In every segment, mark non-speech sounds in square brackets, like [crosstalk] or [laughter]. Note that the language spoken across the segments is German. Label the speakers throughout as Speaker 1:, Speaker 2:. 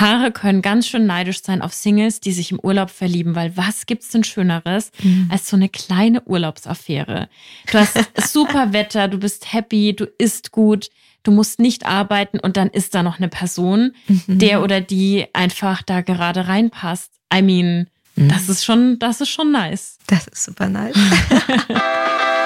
Speaker 1: Paare können ganz schön neidisch sein auf Singles, die sich im Urlaub verlieben, weil was gibt's denn Schöneres mhm. als so eine kleine Urlaubsaffäre? Du hast [laughs] super Wetter, du bist happy, du isst gut, du musst nicht arbeiten und dann ist da noch eine Person, mhm. der oder die einfach da gerade reinpasst. I mean, mhm. das ist schon, das ist schon nice.
Speaker 2: Das ist super nice. [laughs]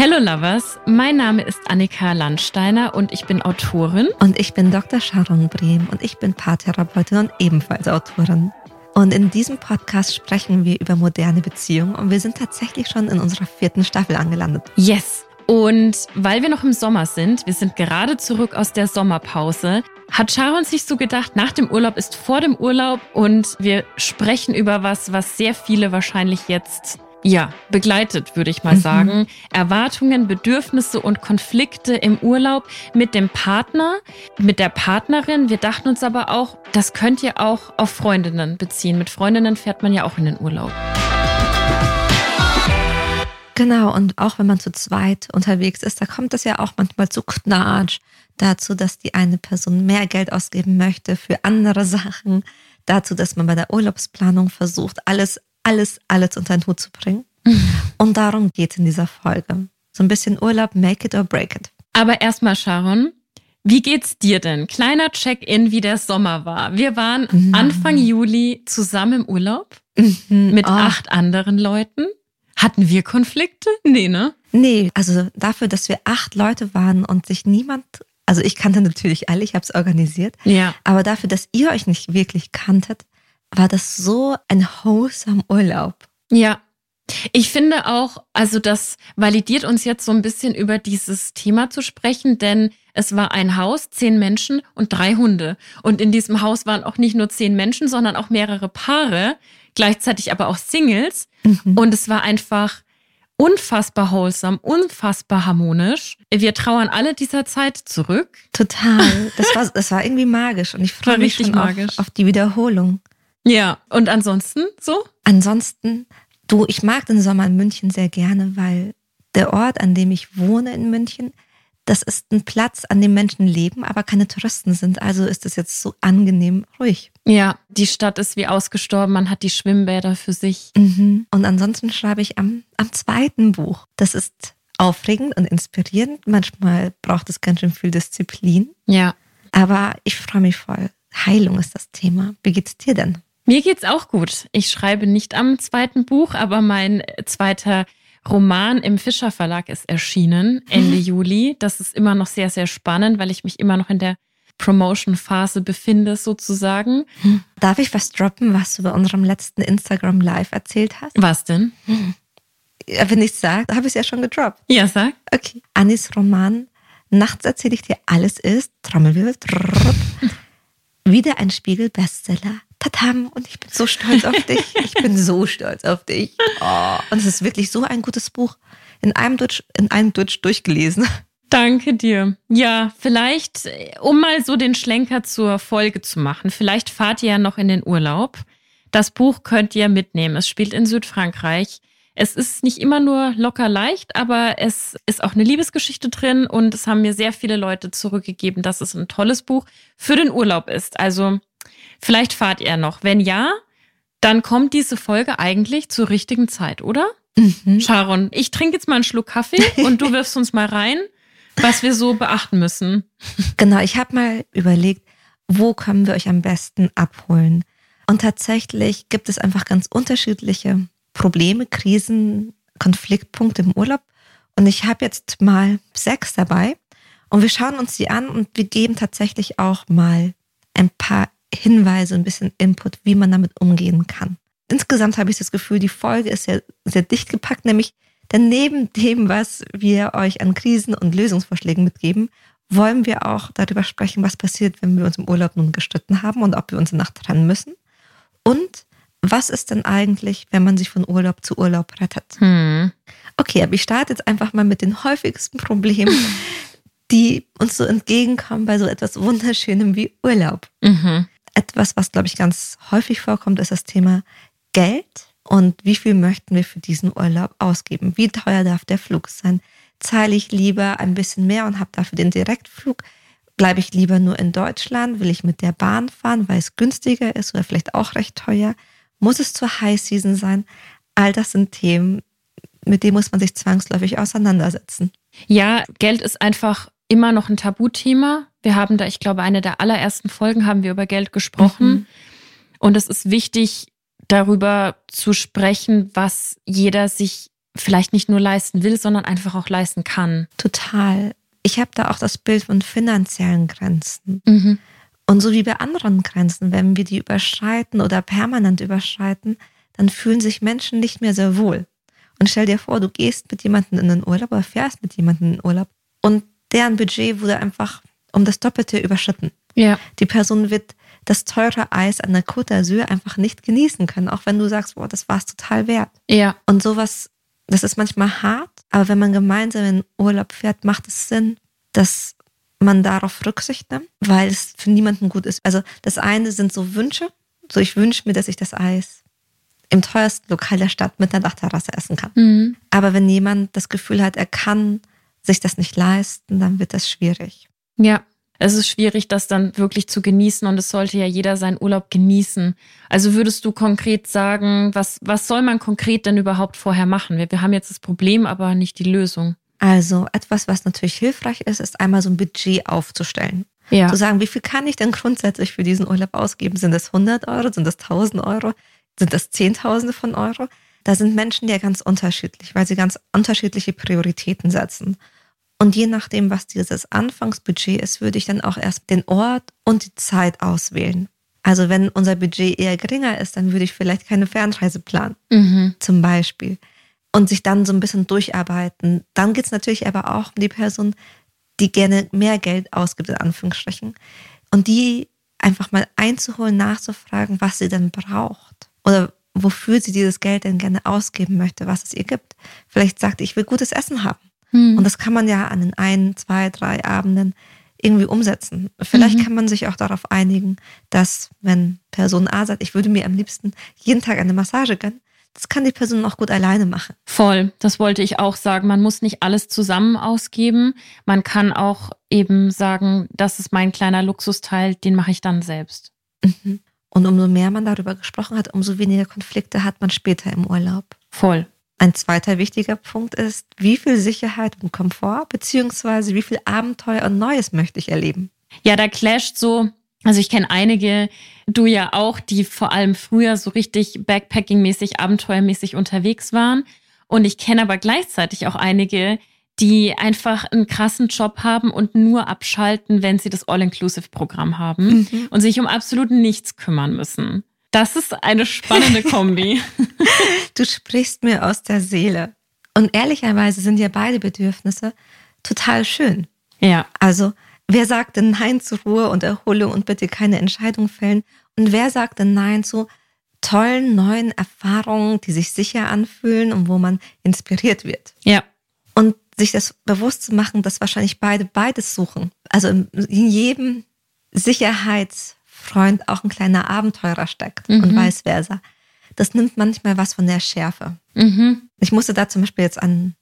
Speaker 1: Hello Lovers, mein Name ist Annika Landsteiner und ich bin Autorin.
Speaker 2: Und ich bin Dr. Sharon Brehm und ich bin Paartherapeutin und ebenfalls Autorin. Und in diesem Podcast sprechen wir über moderne Beziehungen und wir sind tatsächlich schon in unserer vierten Staffel angelandet.
Speaker 1: Yes! Und weil wir noch im Sommer sind, wir sind gerade zurück aus der Sommerpause, hat Sharon sich so gedacht, nach dem Urlaub ist vor dem Urlaub und wir sprechen über was, was sehr viele wahrscheinlich jetzt ja, begleitet, würde ich mal mhm. sagen. Erwartungen, Bedürfnisse und Konflikte im Urlaub mit dem Partner, mit der Partnerin. Wir dachten uns aber auch, das könnt ihr auch auf Freundinnen beziehen. Mit Freundinnen fährt man ja auch in den Urlaub.
Speaker 2: Genau, und auch wenn man zu zweit unterwegs ist, da kommt es ja auch manchmal zu Knatsch dazu, dass die eine Person mehr Geld ausgeben möchte für andere Sachen, dazu, dass man bei der Urlaubsplanung versucht, alles alles, alles unter den Hut zu bringen. Und darum geht es in dieser Folge. So ein bisschen Urlaub, make it or break it.
Speaker 1: Aber erstmal, Sharon, wie geht's dir denn? Kleiner Check-in, wie der Sommer war. Wir waren mhm. Anfang Juli zusammen im Urlaub mhm. mit oh. acht anderen Leuten. Hatten wir Konflikte? Nee, ne?
Speaker 2: Nee, also dafür, dass wir acht Leute waren und sich niemand, also ich kannte natürlich alle, ich habe es organisiert,
Speaker 1: ja.
Speaker 2: aber dafür, dass ihr euch nicht wirklich kanntet, war das so ein wholesome Urlaub.
Speaker 1: Ja. Ich finde auch, also das validiert uns jetzt so ein bisschen über dieses Thema zu sprechen, denn es war ein Haus, zehn Menschen und drei Hunde. Und in diesem Haus waren auch nicht nur zehn Menschen, sondern auch mehrere Paare, gleichzeitig aber auch Singles. Mhm. Und es war einfach unfassbar wholesome, unfassbar harmonisch. Wir trauern alle dieser Zeit zurück.
Speaker 2: Total. [laughs] Das war, das war irgendwie magisch und ich freue mich schon auf, auf die Wiederholung.
Speaker 1: Ja, und ansonsten so?
Speaker 2: Ansonsten, du, ich mag den Sommer in München sehr gerne, weil der Ort, an dem ich wohne in München, das ist ein Platz, an dem Menschen leben, aber keine Touristen sind. Also ist es jetzt so angenehm ruhig.
Speaker 1: Ja, die Stadt ist wie ausgestorben. Man hat die Schwimmbäder für sich.
Speaker 2: Mhm. Und ansonsten schreibe ich am, am zweiten Buch. Das ist aufregend und inspirierend. Manchmal braucht es ganz schön viel Disziplin.
Speaker 1: Ja.
Speaker 2: Aber ich freue mich voll. Heilung ist das Thema. Wie geht's dir denn?
Speaker 1: Mir geht's auch gut. Ich schreibe nicht am zweiten Buch, aber mein zweiter Roman im Fischer Verlag ist erschienen Ende [laughs] Juli. Das ist immer noch sehr, sehr spannend, weil ich mich immer noch in der Promotion-Phase befinde, sozusagen. [laughs]
Speaker 2: Darf ich was droppen, was du bei unserem letzten Instagram Live erzählt hast?
Speaker 1: Was denn? [laughs]
Speaker 2: Wenn ich es sage, habe ich es ja schon gedroppt.
Speaker 1: Ja, sag.
Speaker 2: Okay. Anis Roman Nachts erzähle ich dir alles ist, Trommelwirbel, wieder ein Spiegel-Bestseller. Tatam, und ich bin so stolz auf dich. [laughs] Ich bin so stolz auf dich. Oh, und es ist wirklich so ein gutes Buch. In einem Deutsch, in einem Deutsch durchgelesen.
Speaker 1: Danke dir. Ja, vielleicht, um mal so den Schlenker zur Folge zu machen, vielleicht fahrt ihr ja noch in den Urlaub. Das Buch könnt ihr mitnehmen. Es spielt in Südfrankreich. Es ist nicht immer nur locker leicht, aber es ist auch eine Liebesgeschichte drin und es haben mir sehr viele Leute zurückgegeben, dass es ein tolles Buch für den Urlaub ist. Also Vielleicht fahrt ihr noch. Wenn ja, dann kommt diese Folge eigentlich zur richtigen Zeit, oder? Mhm. Sharon, ich trinke jetzt mal einen Schluck Kaffee [laughs] und du wirfst uns mal rein, was wir so beachten müssen.
Speaker 2: Genau, ich habe mal überlegt, wo können wir euch am besten abholen? Und tatsächlich gibt es einfach ganz unterschiedliche Probleme, Krisen, Konfliktpunkte im Urlaub. Und ich habe jetzt mal sechs dabei. Und wir schauen uns die an und wir geben tatsächlich auch mal ein paar Hinweise, ein bisschen Input, wie man damit umgehen kann. Insgesamt habe ich das Gefühl, die Folge ist sehr, sehr dicht gepackt, nämlich denn neben dem, was wir euch an Krisen und Lösungsvorschlägen mitgeben, wollen wir auch darüber sprechen, was passiert, wenn wir uns im Urlaub nun gestritten haben und ob wir uns danach trennen müssen. Und was ist denn eigentlich, wenn man sich von Urlaub zu Urlaub rettet? Hm. Okay, aber ich starte jetzt einfach mal mit den häufigsten Problemen, [laughs] die uns so entgegenkommen bei so etwas Wunderschönem wie Urlaub. Mhm etwas, was, glaube ich, ganz häufig vorkommt, ist das Thema Geld Und wie viel möchten wir für diesen Urlaub ausgeben? Wie teuer darf der Flug sein? Zahle ich lieber ein bisschen mehr und habe dafür den Direktflug? Bleibe ich lieber nur in Deutschland? Will ich mit der Bahn fahren, weil es günstiger ist oder vielleicht auch recht teuer? Muss es zur High Season sein? All das sind Themen, mit denen muss man sich zwangsläufig auseinandersetzen.
Speaker 1: Ja, Geld ist einfach immer noch ein Tabuthema. Wir haben da, ich glaube, eine der allerersten Folgen haben wir über Geld gesprochen. Mhm. Und es ist wichtig, darüber zu sprechen, was jeder sich vielleicht nicht nur leisten will, sondern einfach auch leisten kann.
Speaker 2: Total. Ich habe da auch das Bild von finanziellen Grenzen. Mhm. Und so wie bei anderen Grenzen, wenn wir die überschreiten oder permanent überschreiten, dann fühlen sich Menschen nicht mehr sehr wohl. Und stell dir vor, du gehst mit jemandem in den Urlaub oder fährst mit jemandem in den Urlaub und deren Budget wurde einfach um das Doppelte überschritten.
Speaker 1: Ja.
Speaker 2: Die Person wird das teure Eis an der Côte d'Azur einfach nicht genießen können, auch wenn du sagst, boah, das war es total wert.
Speaker 1: Ja.
Speaker 2: Und sowas, das ist manchmal hart, aber wenn man gemeinsam in Urlaub fährt, macht es Sinn, dass man darauf Rücksicht nimmt, weil es für niemanden gut ist. Also das eine sind so Wünsche, so ich wünsche mir, dass ich das Eis im teuersten Lokal der Stadt mit einer Dachterrasse essen kann. Mhm. Aber wenn jemand das Gefühl hat, er kann sich das nicht leisten, dann wird das schwierig.
Speaker 1: Ja, es ist schwierig, das dann wirklich zu genießen und es sollte ja jeder seinen Urlaub genießen. Also würdest du konkret sagen, was, was soll man konkret denn überhaupt vorher machen? Wir, wir haben jetzt das Problem, aber nicht die Lösung.
Speaker 2: Also etwas, was natürlich hilfreich ist, ist einmal so ein Budget aufzustellen. Ja. Zu sagen, wie viel kann ich denn grundsätzlich für diesen Urlaub ausgeben? Sind das 100 Euro? Sind das 1000 Euro? Sind das Zehntausende von Euro? Da sind Menschen ja ganz unterschiedlich, weil sie ganz unterschiedliche Prioritäten setzen. Und je nachdem, was dieses Anfangsbudget ist, würde ich dann auch erst den Ort und die Zeit auswählen. Also wenn unser Budget eher geringer ist, dann würde ich vielleicht keine Fernreise planen, mhm. zum Beispiel. Und sich dann so ein bisschen durcharbeiten. Dann geht es natürlich aber auch um die Person, die gerne mehr Geld ausgibt, in Anführungsstrichen. Und die einfach mal einzuholen, nachzufragen, was sie denn braucht. Oder wofür sie dieses Geld denn gerne ausgeben möchte, was es ihr gibt. Vielleicht sagt, ich will gutes Essen haben. Hm. Und das kann man ja an den ein, zwei, drei Abenden irgendwie umsetzen. Vielleicht mhm. kann man sich auch darauf einigen, dass wenn Person A sagt, ich würde mir am liebsten jeden Tag eine Massage gönnen, das kann die Person auch gut alleine machen.
Speaker 1: Voll, das wollte ich auch sagen. Man muss nicht alles zusammen ausgeben. Man kann auch eben sagen, das ist mein kleiner Luxusteil, den mache ich dann selbst.
Speaker 2: Mhm. Und umso mehr man darüber gesprochen hat, umso weniger Konflikte hat man später im Urlaub.
Speaker 1: Voll.
Speaker 2: Ein zweiter wichtiger Punkt ist, wie viel Sicherheit und Komfort beziehungsweise wie viel Abenteuer und Neues möchte ich erleben.
Speaker 1: Ja, da clasht so, also ich kenne einige, du ja auch, die vor allem früher so richtig Backpacking-mäßig, abenteuermäßig unterwegs waren. Und ich kenne aber gleichzeitig auch einige, die einfach einen krassen Job haben und nur abschalten, wenn sie das All-Inclusive-Programm haben mhm. und sich um absolut nichts kümmern müssen. Das ist eine spannende Kombi. [laughs] [laughs]
Speaker 2: du sprichst mir aus der Seele. Und ehrlicherweise sind ja beide Bedürfnisse total schön.
Speaker 1: Ja.
Speaker 2: Also, wer sagt denn Nein zu Ruhe und Erholung und bitte keine Entscheidung fällen? Und wer sagt denn Nein zu tollen neuen Erfahrungen, die sich sicher anfühlen und wo man inspiriert wird?
Speaker 1: Ja.
Speaker 2: Und sich das bewusst zu machen, dass wahrscheinlich beide beides suchen. Also in jedem Sicherheits- Freund auch ein kleiner Abenteurer steckt mhm. und vice versa. Das nimmt manchmal was von der Schärfe. Mhm. Ich musste da zum Beispiel jetzt an,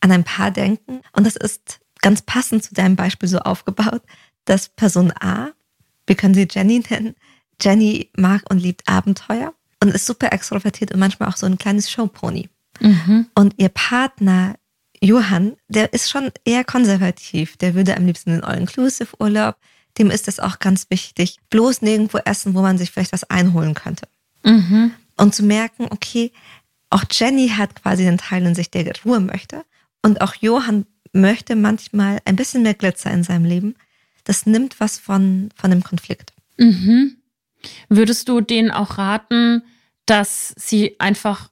Speaker 2: an ein Paar denken und das ist ganz passend zu deinem Beispiel so aufgebaut, dass Person A, wir können sie Jenny nennen, Jenny mag und liebt Abenteuer und ist super extrovertiert und manchmal auch so ein kleines Showpony. Mhm. Und ihr Partner Johann, der ist schon eher konservativ. Der würde am liebsten in All-Inclusive-Urlaub dem ist es auch ganz wichtig, bloß nirgendwo essen, wo man sich vielleicht was einholen könnte. Mhm. Und zu merken, okay, auch Jenny hat quasi einen Teil in sich, der Ruhe möchte. Und auch Johann möchte manchmal ein bisschen mehr Glitzer in seinem Leben. Das nimmt was von, von dem Konflikt.
Speaker 1: Mhm. Würdest du denen auch raten, dass sie einfach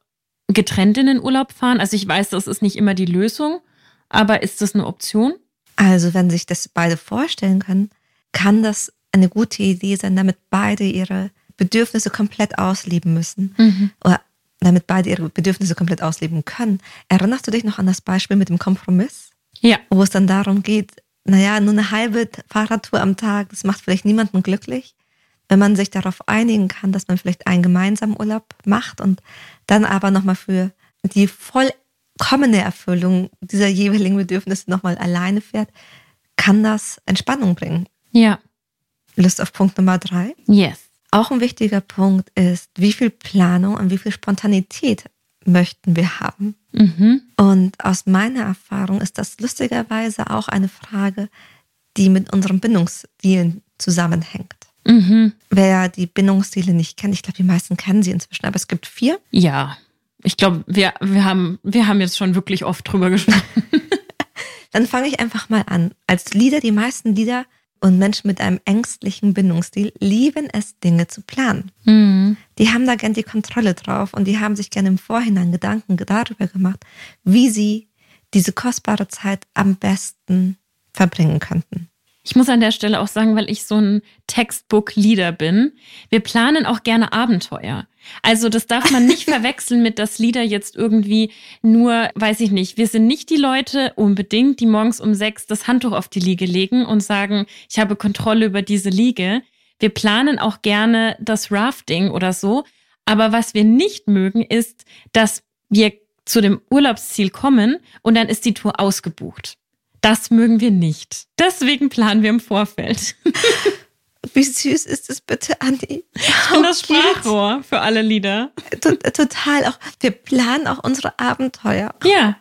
Speaker 1: getrennt in den Urlaub fahren? Also ich weiß, das ist nicht immer die Lösung, aber ist das eine Option?
Speaker 2: Also wenn sich das beide vorstellen können, kann das eine gute Idee sein, damit beide ihre Bedürfnisse komplett ausleben müssen. Mhm. Oder damit beide ihre Bedürfnisse komplett ausleben können. Erinnerst du dich noch an das Beispiel mit dem Kompromiss?
Speaker 1: Ja.
Speaker 2: Wo es dann darum geht, naja, nur eine halbe Fahrradtour am Tag, das macht vielleicht niemanden glücklich. wenn man sich darauf einigen kann, dass man vielleicht einen gemeinsamen Urlaub macht und dann aber nochmal für die vollkommene Erfüllung dieser jeweiligen Bedürfnisse nochmal alleine fährt, kann das Entspannung bringen.
Speaker 1: Ja.
Speaker 2: Lust auf Punkt Nummer drei?
Speaker 1: Yes.
Speaker 2: Auch ein wichtiger Punkt ist, wie viel Planung und wie viel Spontanität möchten wir haben.
Speaker 1: Mhm.
Speaker 2: Und aus meiner Erfahrung ist das lustigerweise auch eine Frage, die mit unseren Bindungsstilen zusammenhängt.
Speaker 1: Mhm.
Speaker 2: Wer die Bindungsstile nicht kennt, ich glaube, die meisten kennen sie inzwischen, aber es gibt vier.
Speaker 1: Ja. Ich glaube, wir, wir, haben, wir haben jetzt schon wirklich oft drüber gesprochen. [laughs]
Speaker 2: Dann fange ich einfach mal an. Als Lieder, die meisten Lieder und Menschen mit einem ängstlichen Bindungsstil lieben es, Dinge zu planen.
Speaker 1: Mhm.
Speaker 2: Die haben da gern die Kontrolle drauf und die haben sich gerne im Vorhinein Gedanken darüber gemacht, wie sie diese kostbare Zeit am besten verbringen könnten.
Speaker 1: Ich muss an der Stelle auch sagen, weil ich so ein Textbook-Leader bin, wir planen auch gerne Abenteuer. Also das darf man nicht [laughs] verwechseln mit, dass Lieder jetzt irgendwie nur, weiß ich nicht, wir sind nicht die Leute unbedingt, die morgens um sechs das Handtuch auf die Liege legen und sagen, ich habe Kontrolle über diese Liege. Wir planen auch gerne das Rafting oder so. Aber was wir nicht mögen, ist, dass wir zu dem Urlaubsziel kommen und dann ist die Tour ausgebucht. Das mögen wir nicht. Deswegen planen wir im Vorfeld. [laughs]
Speaker 2: Wie süß ist es bitte, Andi?
Speaker 1: Ich bin das Sprachrohr für alle Lieder.
Speaker 2: Total auch. Wir planen auch unsere Abenteuer.
Speaker 1: Ja.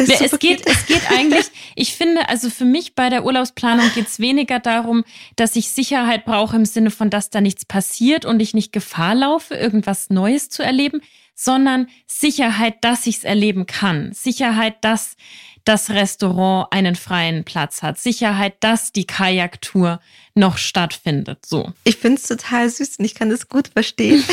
Speaker 2: So
Speaker 1: es geht, es geht eigentlich, [laughs] ich finde, also für mich bei der Urlaubsplanung geht es weniger darum, dass ich Sicherheit brauche im Sinne von, dass da nichts passiert und ich nicht Gefahr laufe, irgendwas Neues zu erleben, sondern Sicherheit, dass ich es erleben kann. Sicherheit, dass das Restaurant einen freien Platz hat. Sicherheit, dass die Kajaktour noch stattfindet. So.
Speaker 2: Ich finde es total süß und ich kann es gut verstehen.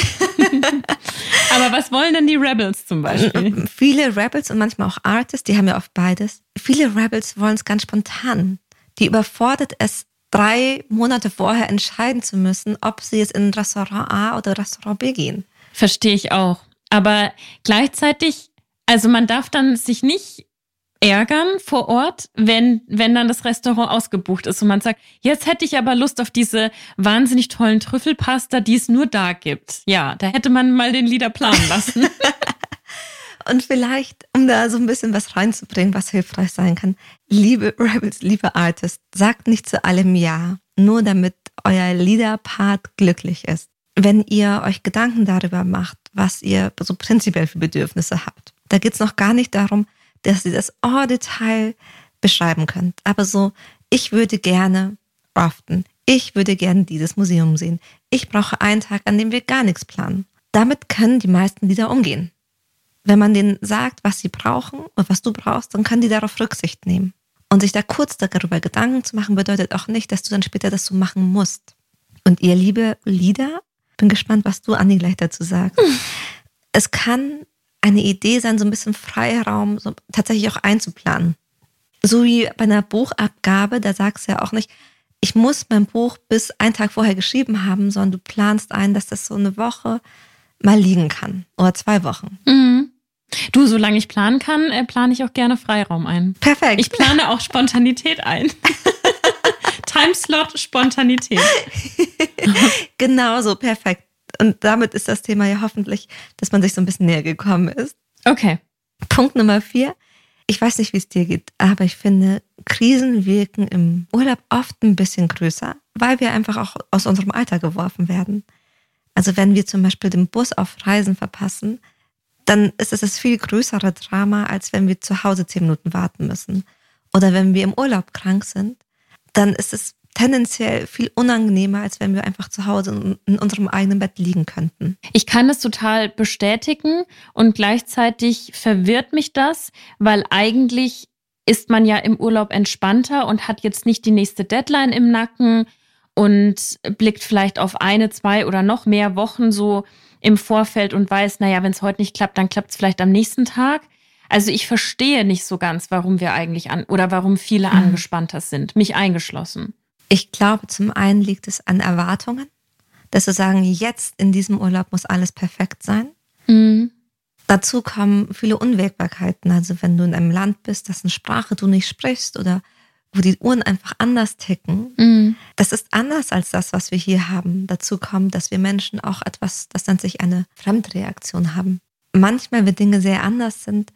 Speaker 2: [laughs]
Speaker 1: Aber was wollen denn die Rebels zum Beispiel?
Speaker 2: Viele Rebels und manchmal auch Artists, die haben ja oft beides. Viele Rebels wollen es ganz spontan. Die überfordert es, drei Monate vorher entscheiden zu müssen, ob sie jetzt in Restaurant A oder Restaurant B gehen.
Speaker 1: Verstehe ich auch. Aber gleichzeitig, also man darf dann sich nicht ärgern vor Ort, wenn, wenn dann das Restaurant ausgebucht ist und man sagt, jetzt hätte ich aber Lust auf diese wahnsinnig tollen Trüffelpasta, die es nur da gibt. Ja, da hätte man mal den Lieder planen lassen. [laughs] [laughs]
Speaker 2: Und vielleicht, um da so ein bisschen was reinzubringen, was hilfreich sein kann, liebe Rebels, liebe Artists, sagt nicht zu allem Ja, nur damit euer Leaderpart glücklich ist. Wenn ihr euch Gedanken darüber macht, was ihr so prinzipiell für Bedürfnisse habt, da geht's noch gar nicht darum, dass ihr das en Detail beschreiben könnt. Aber so, ich würde gerne raften. Ich würde gerne dieses Museum sehen. Ich brauche einen Tag, an dem wir gar nichts planen. Damit können die meisten Lieder umgehen. Wenn man denen sagt, was sie brauchen und was du brauchst, dann können die darauf Rücksicht nehmen. Und sich da kurz darüber Gedanken zu machen, bedeutet auch nicht, dass du dann später das so machen musst. Und ihr liebe Lieder, bin gespannt, was du, Anni, gleich dazu sagst. Es kann eine Idee sein, so ein bisschen Freiraum so tatsächlich auch einzuplanen. So wie bei einer Buchabgabe, da sagst du ja auch nicht, ich muss mein Buch bis einen Tag vorher geschrieben haben, sondern du planst ein, dass das so eine Woche mal liegen kann oder zwei Wochen.
Speaker 1: Mhm. Du, solange ich planen kann, äh, plane ich auch gerne Freiraum ein.
Speaker 2: Perfekt.
Speaker 1: Ich plane auch Spontanität ein. [laughs] Timeslot Spontanität. [laughs]
Speaker 2: Genauso, perfekt. Und damit ist das Thema ja hoffentlich, dass man sich so ein bisschen näher gekommen ist.
Speaker 1: Okay.
Speaker 2: Punkt Nummer vier. Ich weiß nicht, wie es dir geht, aber ich finde, Krisen wirken im Urlaub oft ein bisschen größer, weil wir einfach auch aus unserem Alter geworfen werden. Also wenn wir zum Beispiel den Bus auf Reisen verpassen, dann ist es das viel größere Drama, als wenn wir zu Hause zehn Minuten warten müssen. Oder wenn wir im Urlaub krank sind, dann ist es tendenziell viel unangenehmer, als wenn wir einfach zu Hause in, unserem eigenen Bett liegen könnten.
Speaker 1: Ich kann das total bestätigen und gleichzeitig verwirrt mich das, weil eigentlich ist man ja im Urlaub entspannter und hat jetzt nicht die nächste Deadline im Nacken und blickt vielleicht auf eine, zwei oder noch mehr Wochen so im Vorfeld und weiß, naja, wenn es heute nicht klappt, dann klappt es vielleicht am nächsten Tag. Also ich verstehe nicht so ganz, warum wir eigentlich an oder warum viele
Speaker 2: Mhm.
Speaker 1: angespannter sind, mich eingeschlossen.
Speaker 2: Ich glaube, zum einen liegt es an Erwartungen, dass wir sagen, jetzt in diesem Urlaub muss alles perfekt sein.
Speaker 1: Mhm.
Speaker 2: Dazu kommen viele Unwägbarkeiten. Also wenn du in einem Land bist, dessen Sprache du nicht sprichst oder wo die Uhren einfach anders ticken,
Speaker 1: Mhm.
Speaker 2: das ist anders als das, was wir hier haben. Dazu kommt, dass wir Menschen auch etwas, das nennt sich eine Fremdreaktion haben. Manchmal, wenn Dinge sehr anders sind,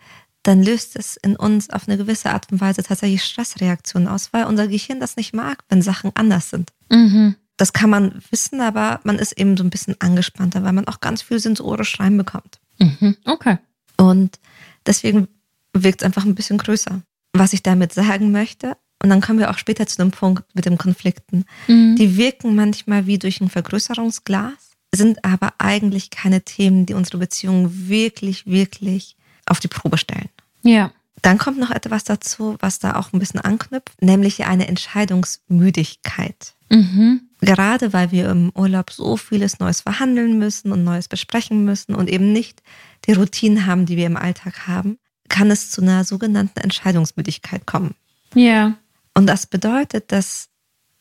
Speaker 2: dann löst es in uns auf eine gewisse Art und Weise tatsächlich Stressreaktionen aus, weil unser Gehirn das nicht mag, wenn Sachen anders sind.
Speaker 1: Mhm.
Speaker 2: Das kann man wissen, aber man ist eben so ein bisschen angespannter, weil man auch ganz viel sensorisch reinbekommt.
Speaker 1: Mhm. Okay.
Speaker 2: Und deswegen wirkt es einfach ein bisschen größer. Was ich damit sagen möchte, und dann kommen wir auch später zu dem Punkt mit den Konflikten,
Speaker 1: Mhm.
Speaker 2: die wirken manchmal wie durch ein Vergrößerungsglas, sind aber eigentlich keine Themen, die unsere Beziehung wirklich, wirklich auf die Probe stellen.
Speaker 1: Ja.
Speaker 2: Dann kommt noch etwas dazu, was da auch ein bisschen anknüpft, nämlich eine Entscheidungsmüdigkeit.
Speaker 1: Mhm.
Speaker 2: Gerade weil wir im Urlaub so vieles Neues verhandeln müssen und Neues besprechen müssen und eben nicht die Routinen haben, die wir im Alltag haben, kann es zu einer sogenannten Entscheidungsmüdigkeit kommen.
Speaker 1: Ja.
Speaker 2: Und das bedeutet, dass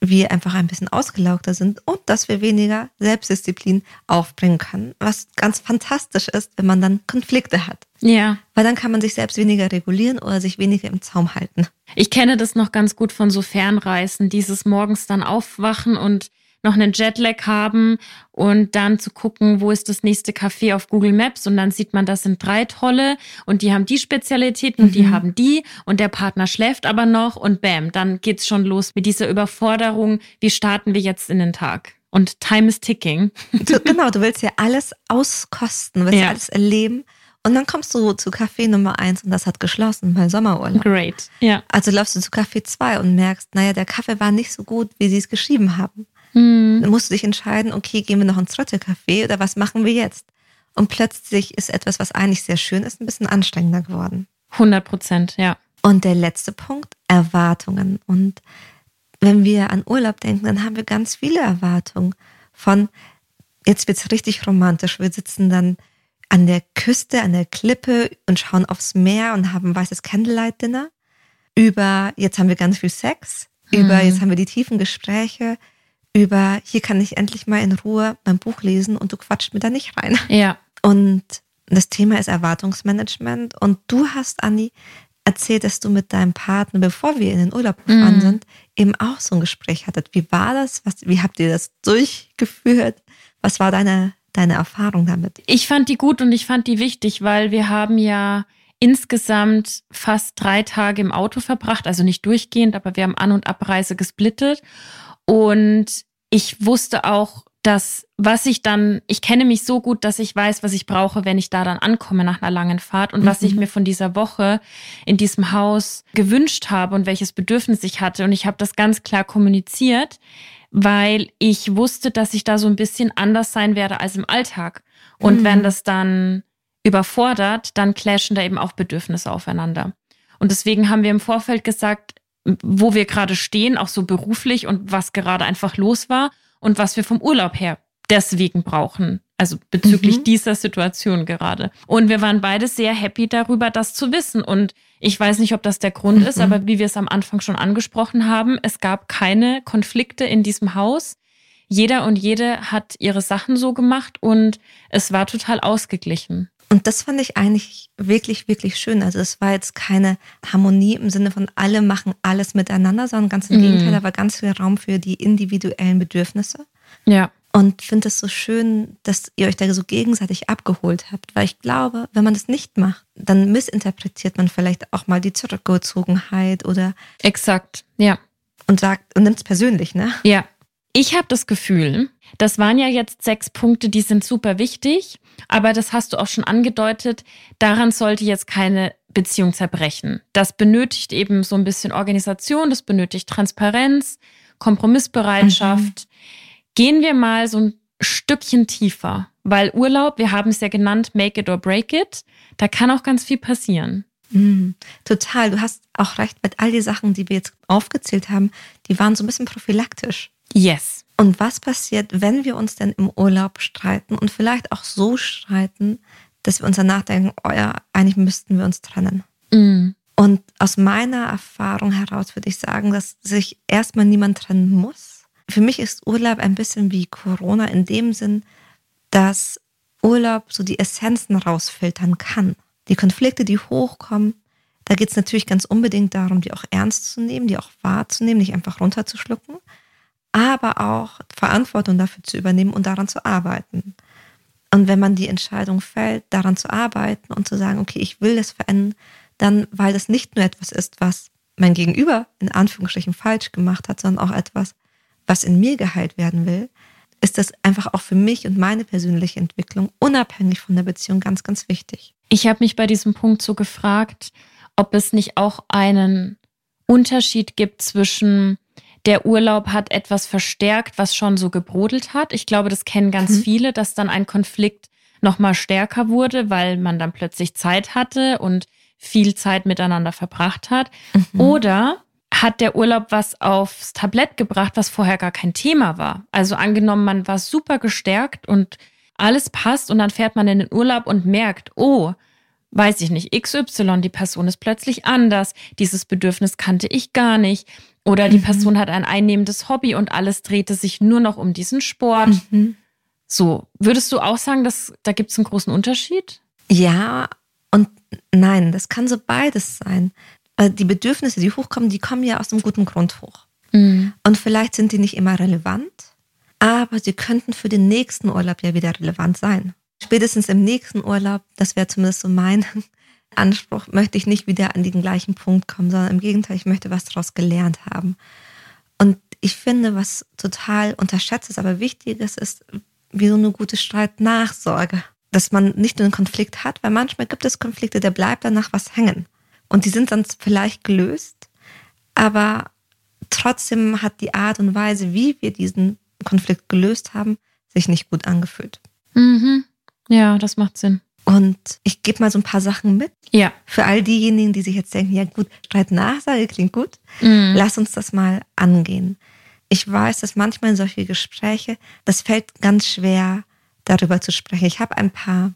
Speaker 2: wir einfach ein bisschen ausgelaugter sind und dass wir weniger Selbstdisziplin aufbringen können, was ganz fantastisch ist, wenn man dann Konflikte hat.
Speaker 1: Ja.
Speaker 2: Weil dann kann man sich selbst weniger regulieren oder sich weniger im Zaum halten.
Speaker 1: Ich kenne das noch ganz gut von so Fernreisen, dieses morgens dann aufwachen und noch einen Jetlag haben und dann zu gucken, wo ist das nächste Café auf Google Maps und dann sieht man, das sind drei tolle und die haben die Spezialitäten und die
Speaker 2: Mhm.
Speaker 1: haben die und der Partner schläft aber noch und bam, dann geht's schon los mit dieser Überforderung, wie starten wir jetzt in den Tag? Und Time is ticking.
Speaker 2: Du, genau, du willst ja alles auskosten, willst
Speaker 1: ja.
Speaker 2: Alles erleben. Und dann kommst du zu Café Nummer eins und das hat geschlossen bei Sommerurlaub.
Speaker 1: Great. Ja.
Speaker 2: Also läufst du zu Café zwei und merkst, naja, der Kaffee war nicht so gut, wie sie es geschrieben haben.
Speaker 1: Hm.
Speaker 2: Dann musst du dich entscheiden, okay, gehen wir noch ins dritte Café oder was machen wir jetzt? Und plötzlich ist etwas, was eigentlich sehr schön ist, ein bisschen anstrengender geworden.
Speaker 1: 100 Prozent, ja.
Speaker 2: Und der letzte Punkt, Erwartungen. Und wenn wir an Urlaub denken, dann haben wir ganz viele Erwartungen von, jetzt wird's richtig romantisch. Wir sitzen dann an der Küste, an der Klippe und schauen aufs Meer und haben ein weißes Candlelight-Dinner. Über, jetzt haben wir ganz viel Sex. Über,
Speaker 1: Mhm.
Speaker 2: jetzt haben wir die tiefen Gespräche. Über, hier kann ich endlich mal in Ruhe mein Buch lesen und du quatscht mir da nicht rein.
Speaker 1: Ja.
Speaker 2: Und das Thema ist Erwartungsmanagement. Und du hast, Anni, erzählt, dass du mit deinem Partner, bevor wir in den Urlaub gefahren
Speaker 1: Mhm.
Speaker 2: sind, eben auch so ein Gespräch hattet. Wie war das? Was, wie habt ihr das durchgeführt? Was war deine, deine Erfahrung damit?
Speaker 1: Ich fand die gut und ich fand die wichtig, weil wir haben ja insgesamt fast drei Tage im Auto verbracht, also nicht durchgehend, aber wir haben An- und Abreise gesplittet. Und ich wusste auch, dass was ich dann, ich kenne mich so gut, dass ich weiß, was ich brauche, wenn ich da dann ankomme nach einer langen Fahrt und was ich
Speaker 2: Mhm.
Speaker 1: mir von dieser Woche in diesem Haus gewünscht habe und welches Bedürfnis ich hatte. Und ich habe das ganz klar kommuniziert, weil ich wusste, dass ich da so ein bisschen anders sein werde als im Alltag. Und
Speaker 2: Mhm.
Speaker 1: wenn das dann überfordert, dann clashen da eben auch Bedürfnisse aufeinander. Und deswegen haben wir im Vorfeld gesagt, wo wir gerade stehen, auch so beruflich und was gerade einfach los war und was wir vom Urlaub her deswegen brauchen. Also bezüglich
Speaker 2: Mhm.
Speaker 1: dieser Situation gerade. Und wir waren beide sehr happy darüber, das zu wissen. Und ich weiß nicht, ob das der Grund ist,
Speaker 2: Mhm.
Speaker 1: aber wie wir es am Anfang schon angesprochen haben, es gab keine Konflikte in diesem Haus. Jeder und jede hat ihre Sachen so gemacht und es war total ausgeglichen.
Speaker 2: Und das fand ich eigentlich wirklich, wirklich schön. Also es war jetzt keine Harmonie im Sinne von alle machen alles miteinander, sondern ganz im
Speaker 1: Mhm.
Speaker 2: Gegenteil, da war ganz viel Raum für die individuellen Bedürfnisse.
Speaker 1: Ja.
Speaker 2: Und finde es so schön, dass ihr euch da so gegenseitig abgeholt habt, weil ich glaube, wenn man das nicht macht, dann missinterpretiert man vielleicht auch mal die Zurückgezogenheit oder
Speaker 1: Exakt. Ja.
Speaker 2: und sagt und nimmt es persönlich, ne?
Speaker 1: Ja. Ich habe das Gefühl, das waren ja jetzt sechs Punkte, die sind super wichtig, aber das hast du auch schon angedeutet, daran sollte jetzt keine Beziehung zerbrechen. Das benötigt eben so ein bisschen Organisation, das benötigt Transparenz, Kompromissbereitschaft. Gehen wir mal so ein Stückchen tiefer, weil Urlaub, wir haben es ja genannt, make it or break it, da kann auch ganz viel passieren.
Speaker 2: Mm, total. Du hast auch recht mit all die Sachen, die wir jetzt aufgezählt haben, die waren so ein bisschen prophylaktisch.
Speaker 1: Yes.
Speaker 2: Und was passiert, wenn wir uns denn im Urlaub streiten und vielleicht auch so streiten, dass wir uns danach denken, oh ja, eigentlich müssten wir uns trennen.
Speaker 1: Mm.
Speaker 2: Und aus meiner Erfahrung heraus würde ich sagen, dass sich erstmal niemand trennen muss. Für mich ist Urlaub ein bisschen wie Corona in dem Sinn, dass Urlaub so die Essenzen rausfiltern kann. Die Konflikte, die hochkommen, Da geht es natürlich ganz unbedingt darum, die auch ernst zu nehmen, die auch wahrzunehmen, nicht einfach runterzuschlucken, aber auch Verantwortung dafür zu übernehmen und daran zu arbeiten. Und wenn man die Entscheidung fällt, daran zu arbeiten und zu sagen, okay, ich will das verändern, dann, weil das nicht nur etwas ist, was mein Gegenüber in Anführungsstrichen falsch gemacht hat, sondern auch etwas, was in mir geheilt werden will, ist das einfach auch für mich und meine persönliche Entwicklung unabhängig von der Beziehung ganz, ganz wichtig.
Speaker 1: Ich habe mich bei diesem Punkt so gefragt, ob es nicht auch einen Unterschied gibt zwischen der Urlaub hat etwas verstärkt, was schon so gebrodelt hat. Ich glaube, das kennen ganz mhm. viele, dass dann ein Konflikt noch mal stärker wurde, weil man dann plötzlich Zeit hatte und viel Zeit miteinander verbracht hat. Mhm. Oder hat der Urlaub was aufs Tablett gebracht, was vorher gar kein Thema war. Also angenommen, man war super gestärkt und alles passt und dann fährt man in den Urlaub und merkt, oh, weiß ich nicht, XY, die Person ist plötzlich anders, dieses Bedürfnis kannte ich gar nicht. Oder die mhm. Person hat ein einnehmendes Hobby und alles drehte sich nur noch um diesen Sport. Mhm. So, würdest du auch sagen, dass da gibt es einen großen Unterschied?
Speaker 2: Ja und nein, das kann so beides sein. Die Bedürfnisse, die hochkommen, die kommen ja aus einem guten Grund hoch. Mhm. Und vielleicht sind die nicht immer relevant, aber sie könnten für den nächsten Urlaub ja wieder relevant sein spätestens im nächsten Urlaub, das wäre zumindest so mein [laughs] Anspruch, möchte ich nicht wieder an den gleichen Punkt kommen, sondern im Gegenteil, ich möchte was daraus gelernt haben. Und ich finde, was total unterschätzt ist, aber wichtig ist, ist wie so eine gute Streitnachsorge. Dass man nicht nur einen Konflikt hat, weil manchmal gibt es Konflikte, der bleibt danach was hängen. Und die sind dann vielleicht gelöst, aber trotzdem hat die Art und Weise, wie wir diesen Konflikt gelöst haben, sich nicht gut angefühlt.
Speaker 1: Mhm. Ja, das macht Sinn.
Speaker 2: Und ich gebe mal so ein paar Sachen mit.
Speaker 1: Ja.
Speaker 2: Für all diejenigen, die sich jetzt denken, ja gut, Streitnachsage klingt gut. Mhm. Lass uns das mal angehen. Ich weiß, dass manchmal in solche Gespräche, das fällt ganz schwer, darüber zu sprechen. Ich habe ein paar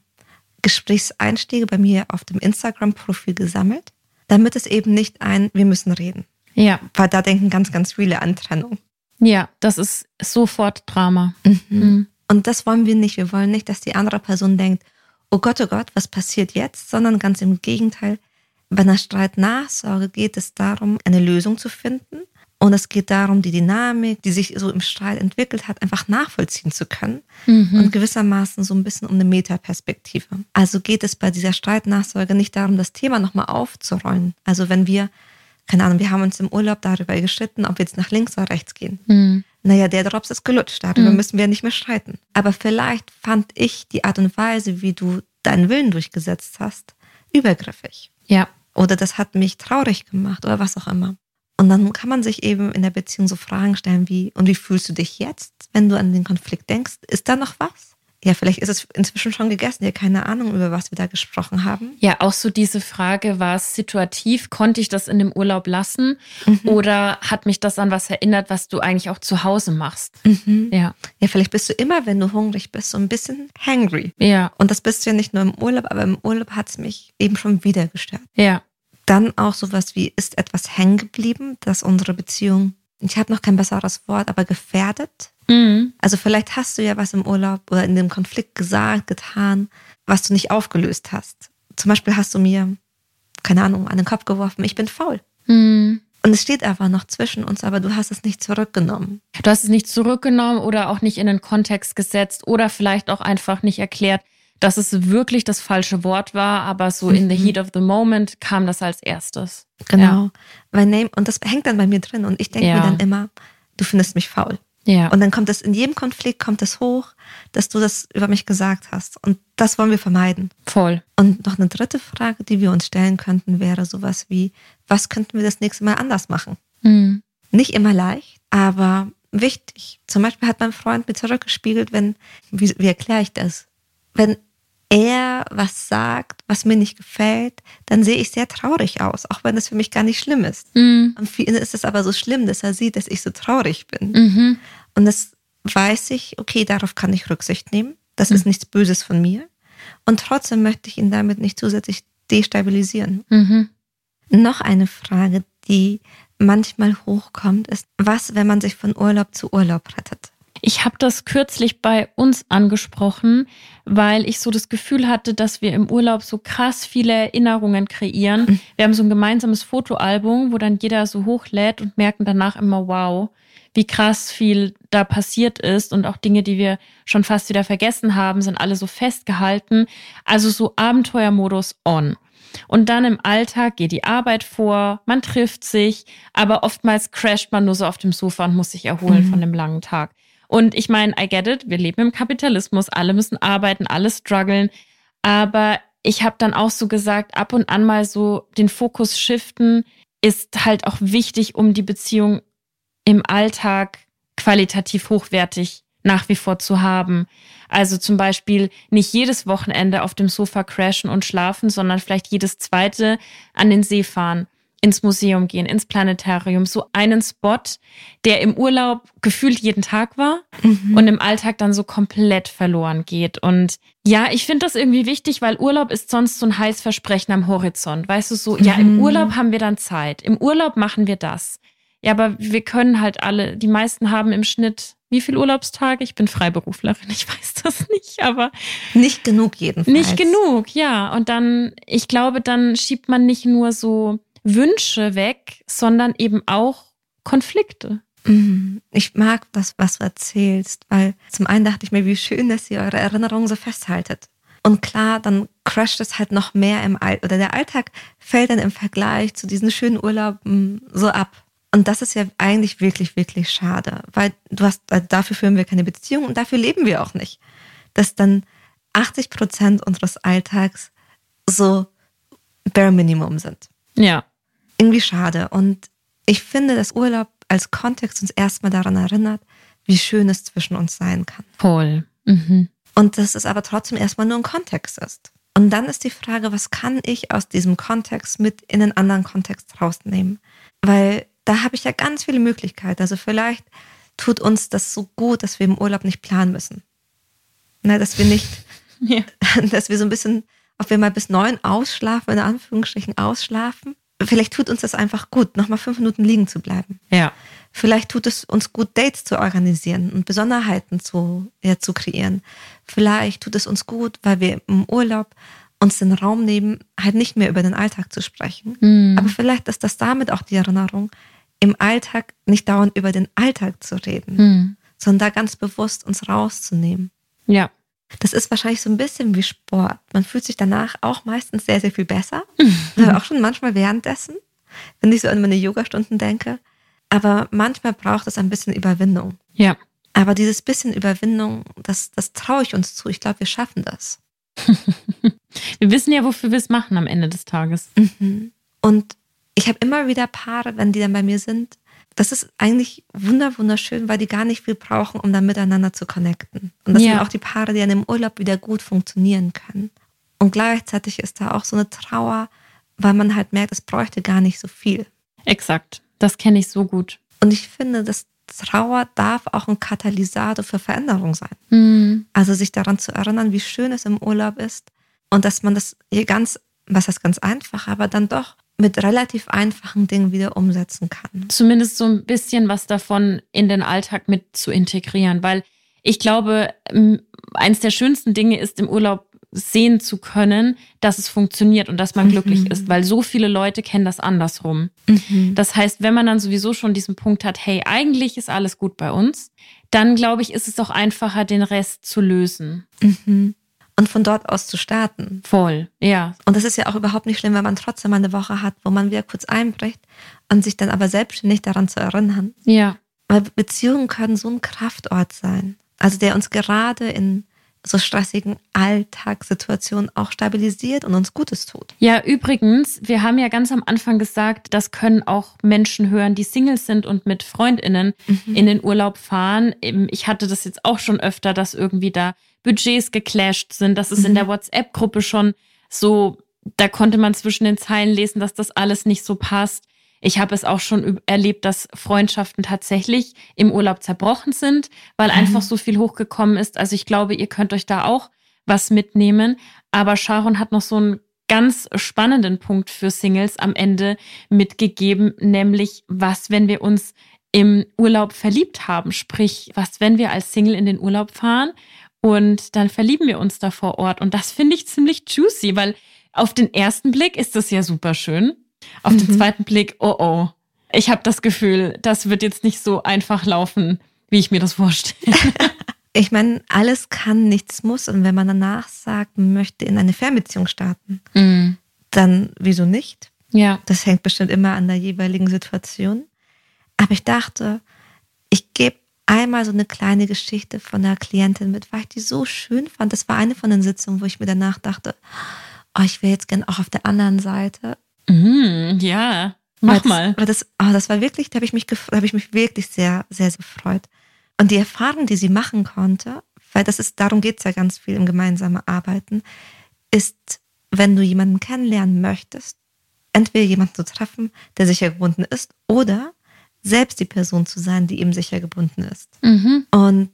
Speaker 2: Gesprächseinstiege bei mir auf dem Instagram-Profil gesammelt, damit es eben nicht ein, wir müssen reden.
Speaker 1: Ja.
Speaker 2: Weil da denken ganz, ganz viele an Trennung.
Speaker 1: Ja, das ist sofort Drama.
Speaker 2: Mhm. Mhm. Und das wollen wir nicht. Wir wollen nicht, dass die andere Person denkt, oh Gott, oh Gott, was passiert jetzt? Sondern ganz im Gegenteil. Bei einer Streitnachsorge geht es darum, eine Lösung zu finden. Und es geht darum, die Dynamik, die sich so im Streit entwickelt hat, einfach nachvollziehen zu können. Mhm. Und gewissermaßen so ein bisschen um eine Metaperspektive. Also geht es bei dieser Streitnachsorge nicht darum, das Thema nochmal aufzurollen. Also wenn wir, keine Ahnung, wir haben uns im Urlaub darüber gestritten, ob wir jetzt nach links oder rechts gehen. Mhm naja, der Drops ist gelutscht, darüber mhm. müssen wir nicht mehr streiten. Aber vielleicht fand ich die Art und Weise, wie du deinen Willen durchgesetzt hast, übergriffig.
Speaker 1: Ja.
Speaker 2: Oder das hat mich traurig gemacht oder was auch immer. Und dann kann man sich eben in der Beziehung so Fragen stellen wie, und wie fühlst du dich jetzt, wenn du an den Konflikt denkst? Ist da noch was? Ja, vielleicht ist es inzwischen schon gegessen. Ja, keine Ahnung, über was wir da gesprochen haben.
Speaker 1: Ja, auch so diese Frage, war es situativ? Konnte ich das in dem Urlaub lassen? Mhm. Oder hat mich das an was erinnert, was du eigentlich auch zu Hause machst?
Speaker 2: Mhm. Ja. Ja, vielleicht bist du immer, wenn du hungrig bist, so ein bisschen hangry.
Speaker 1: Ja.
Speaker 2: Und das bist du ja nicht nur im Urlaub, aber im Urlaub hat es mich eben schon wieder gestört.
Speaker 1: Ja.
Speaker 2: Dann auch sowas wie, ist etwas hängen geblieben, dass unsere Beziehung, ich habe noch kein besseres Wort, aber gefährdet Mhm. Also vielleicht hast du ja was im Urlaub oder in dem Konflikt gesagt, getan, was du nicht aufgelöst hast. Zum Beispiel hast du mir, keine Ahnung, an den Kopf geworfen, ich bin faul. Mhm. Und es steht einfach noch zwischen uns, aber du hast es nicht zurückgenommen.
Speaker 1: Du hast es nicht zurückgenommen oder auch nicht in den Kontext gesetzt oder vielleicht auch einfach nicht erklärt, dass es wirklich das falsche Wort war, aber so mhm. in the mhm. heat of the moment kam das als erstes.
Speaker 2: Genau. Ja. Weil Name, und das hängt dann bei mir drin und ich denke ja. mir dann immer, du findest mich faul.
Speaker 1: Ja.
Speaker 2: Und dann kommt es in jedem Konflikt kommt es hoch, dass du das über mich gesagt hast. Und das wollen wir vermeiden.
Speaker 1: Voll.
Speaker 2: Und noch eine dritte Frage, die wir uns stellen könnten, wäre sowas wie, was könnten wir das nächste Mal anders machen? Mhm. Nicht immer leicht, aber wichtig. Zum Beispiel hat mein Freund mir zurückgespiegelt, wenn, wie, wie erkläre ich das? Wenn er was sagt, was mir nicht gefällt, dann sehe ich sehr traurig aus, auch wenn das für mich gar nicht schlimm ist. Mhm. Und für ihn ist es aber so schlimm, dass er sieht, dass ich so traurig bin. Mhm. Und das weiß ich, okay, darauf kann ich Rücksicht nehmen. Das mhm. ist nichts Böses von mir. Und trotzdem möchte ich ihn damit nicht zusätzlich destabilisieren. Mhm. Noch eine Frage, die manchmal hochkommt, ist, was, wenn man sich von Urlaub zu Urlaub rettet?
Speaker 1: Ich habe das kürzlich bei uns angesprochen, weil ich so das Gefühl hatte, dass wir im Urlaub so krass viele Erinnerungen kreieren. Mhm. Wir haben so ein gemeinsames Fotoalbum, wo dann jeder so hochlädt und merken danach immer, wow, wie krass viel da passiert ist und auch Dinge, die wir schon fast wieder vergessen haben, sind alle so festgehalten. Also so Abenteuermodus on. Und dann im Alltag geht die Arbeit vor, man trifft sich, aber oftmals crasht man nur so auf dem Sofa und muss sich erholen mhm. von dem langen Tag. Und ich meine, I get it, wir leben im Kapitalismus, alle müssen arbeiten, alle strugglen. Aber ich habe dann auch so gesagt, ab und an mal so den Fokus shiften ist halt auch wichtig, um die Beziehung im Alltag qualitativ hochwertig nach wie vor zu haben. Also zum Beispiel nicht jedes Wochenende auf dem Sofa crashen und schlafen, sondern vielleicht jedes zweite an den See fahren ins Museum gehen, ins Planetarium, so einen Spot, der im Urlaub gefühlt jeden Tag war mhm. und im Alltag dann so komplett verloren geht. Und ja, ich finde das irgendwie wichtig, weil Urlaub ist sonst so ein Heißversprechen am Horizont. Weißt du, so, mhm. ja, im mhm. Urlaub haben wir dann Zeit, im Urlaub machen wir das. Ja, aber wir können halt alle, die meisten haben im Schnitt wie viel Urlaubstage? Ich bin Freiberuflerin, ich [laughs] weiß das nicht, aber.
Speaker 2: Nicht genug jedenfalls.
Speaker 1: Nicht genug, ja. Und dann, ich glaube, dann schiebt man nicht nur so Wünsche weg, sondern eben auch Konflikte.
Speaker 2: Mhm. Ich mag das, was du erzählst, weil zum einen dachte ich mir, wie schön, dass ihr eure Erinnerungen so festhaltet. Und klar, dann crasht es halt noch mehr im Alltag, oder der Alltag fällt dann im Vergleich zu diesen schönen Urlauben so ab. Und das ist ja eigentlich wirklich, wirklich schade, weil du hast, dafür führen wir keine Beziehung und dafür leben wir auch nicht. Dass dann 80 Prozent unseres Alltags so bare Minimum sind.
Speaker 1: Ja
Speaker 2: irgendwie schade. Und ich finde, dass Urlaub als Kontext uns erstmal daran erinnert, wie schön es zwischen uns sein kann.
Speaker 1: Voll. Mhm.
Speaker 2: Und dass es aber trotzdem erstmal nur ein Kontext ist. Und dann ist die Frage, was kann ich aus diesem Kontext mit in einen anderen Kontext rausnehmen? Weil da habe ich ja ganz viele Möglichkeiten. Also vielleicht tut uns das so gut, dass wir im Urlaub nicht planen müssen. Ne, dass wir nicht, [laughs] ja. [laughs] dass wir so ein bisschen, ob wir mal bis neun ausschlafen, in Anführungsstrichen ausschlafen vielleicht tut uns das einfach gut, nochmal fünf Minuten liegen zu bleiben.
Speaker 1: Ja.
Speaker 2: Vielleicht tut es uns gut, Dates zu organisieren und Besonderheiten zu, ja, zu kreieren. Vielleicht tut es uns gut, weil wir im Urlaub uns den Raum nehmen, halt nicht mehr über den Alltag zu sprechen. Mhm. Aber vielleicht ist das damit auch die Erinnerung, im Alltag nicht dauernd über den Alltag zu reden, mhm. sondern da ganz bewusst uns rauszunehmen.
Speaker 1: Ja.
Speaker 2: Das ist wahrscheinlich so ein bisschen wie Sport. Man fühlt sich danach auch meistens sehr, sehr viel besser. Mhm. auch schon manchmal währenddessen, wenn ich so an meine Yoga-Stunden denke. Aber manchmal braucht es ein bisschen Überwindung.
Speaker 1: Ja.
Speaker 2: Aber dieses bisschen Überwindung, das, das traue ich uns zu. Ich glaube, wir schaffen das. [laughs]
Speaker 1: wir wissen ja, wofür wir es machen am Ende des Tages.
Speaker 2: Mhm. Und ich habe immer wieder Paare, wenn die dann bei mir sind, das ist eigentlich wunderschön, weil die gar nicht viel brauchen, um dann miteinander zu connecten. Und das ja. sind auch die Paare, die dann im Urlaub wieder gut funktionieren können. Und gleichzeitig ist da auch so eine Trauer, weil man halt merkt, es bräuchte gar nicht so viel.
Speaker 1: Exakt. Das kenne ich so gut.
Speaker 2: Und ich finde, dass Trauer darf auch ein Katalysator für Veränderung sein. Mhm. Also sich daran zu erinnern, wie schön es im Urlaub ist und dass man das hier ganz, was heißt ganz einfach, aber dann doch mit relativ einfachen Dingen wieder umsetzen kann.
Speaker 1: Zumindest so ein bisschen was davon in den Alltag mit zu integrieren, weil ich glaube, eins der schönsten Dinge ist im Urlaub sehen zu können, dass es funktioniert und dass man mhm. glücklich ist, weil so viele Leute kennen das andersrum. Mhm. Das heißt, wenn man dann sowieso schon diesen Punkt hat, hey, eigentlich ist alles gut bei uns, dann glaube ich, ist es auch einfacher, den Rest zu lösen.
Speaker 2: Mhm und von dort aus zu starten.
Speaker 1: Voll, ja.
Speaker 2: Und das ist ja auch überhaupt nicht schlimm, wenn man trotzdem eine Woche hat, wo man wieder kurz einbricht und sich dann aber selbstständig daran zu erinnern.
Speaker 1: Ja.
Speaker 2: Weil Beziehungen können so ein Kraftort sein. Also der uns gerade in so stressigen Alltagssituationen auch stabilisiert und uns Gutes tut.
Speaker 1: Ja, übrigens, wir haben ja ganz am Anfang gesagt, das können auch Menschen hören, die Singles sind und mit Freundinnen mhm. in den Urlaub fahren. Ich hatte das jetzt auch schon öfter, dass irgendwie da Budgets geclasht sind. Das ist mhm. in der WhatsApp-Gruppe schon so, da konnte man zwischen den Zeilen lesen, dass das alles nicht so passt. Ich habe es auch schon erlebt, dass Freundschaften tatsächlich im Urlaub zerbrochen sind, weil mhm. einfach so viel hochgekommen ist. Also ich glaube, ihr könnt euch da auch was mitnehmen. Aber Sharon hat noch so einen ganz spannenden Punkt für Singles am Ende mitgegeben, nämlich was, wenn wir uns im Urlaub verliebt haben. Sprich, was, wenn wir als Single in den Urlaub fahren und dann verlieben wir uns da vor Ort. Und das finde ich ziemlich juicy, weil auf den ersten Blick ist das ja super schön. Auf mhm. den zweiten Blick, oh oh. Ich habe das Gefühl, das wird jetzt nicht so einfach laufen, wie ich mir das vorstelle. [laughs]
Speaker 2: Ich meine, alles kann, nichts muss. Und wenn man danach sagt, man möchte in eine Fernbeziehung starten, mhm. dann wieso nicht?
Speaker 1: Ja.
Speaker 2: Das hängt bestimmt immer an der jeweiligen Situation. Aber ich dachte, ich gebe einmal so eine kleine Geschichte von einer Klientin mit, weil ich die so schön fand. Das war eine von den Sitzungen, wo ich mir danach dachte, oh, ich wäre jetzt gern auch auf der anderen Seite.
Speaker 1: Mhm, ja, mach mal.
Speaker 2: Das, oh, das war wirklich, da habe ich mich, da habe ich mich wirklich sehr, sehr, sehr gefreut. Und die Erfahrung, die sie machen konnte, weil das ist, darum geht es ja ganz viel im gemeinsamen Arbeiten, ist, wenn du jemanden kennenlernen möchtest, entweder jemanden zu treffen, der sicher gebunden ist, oder selbst die Person zu sein, die eben sicher gebunden ist. Mhm. Und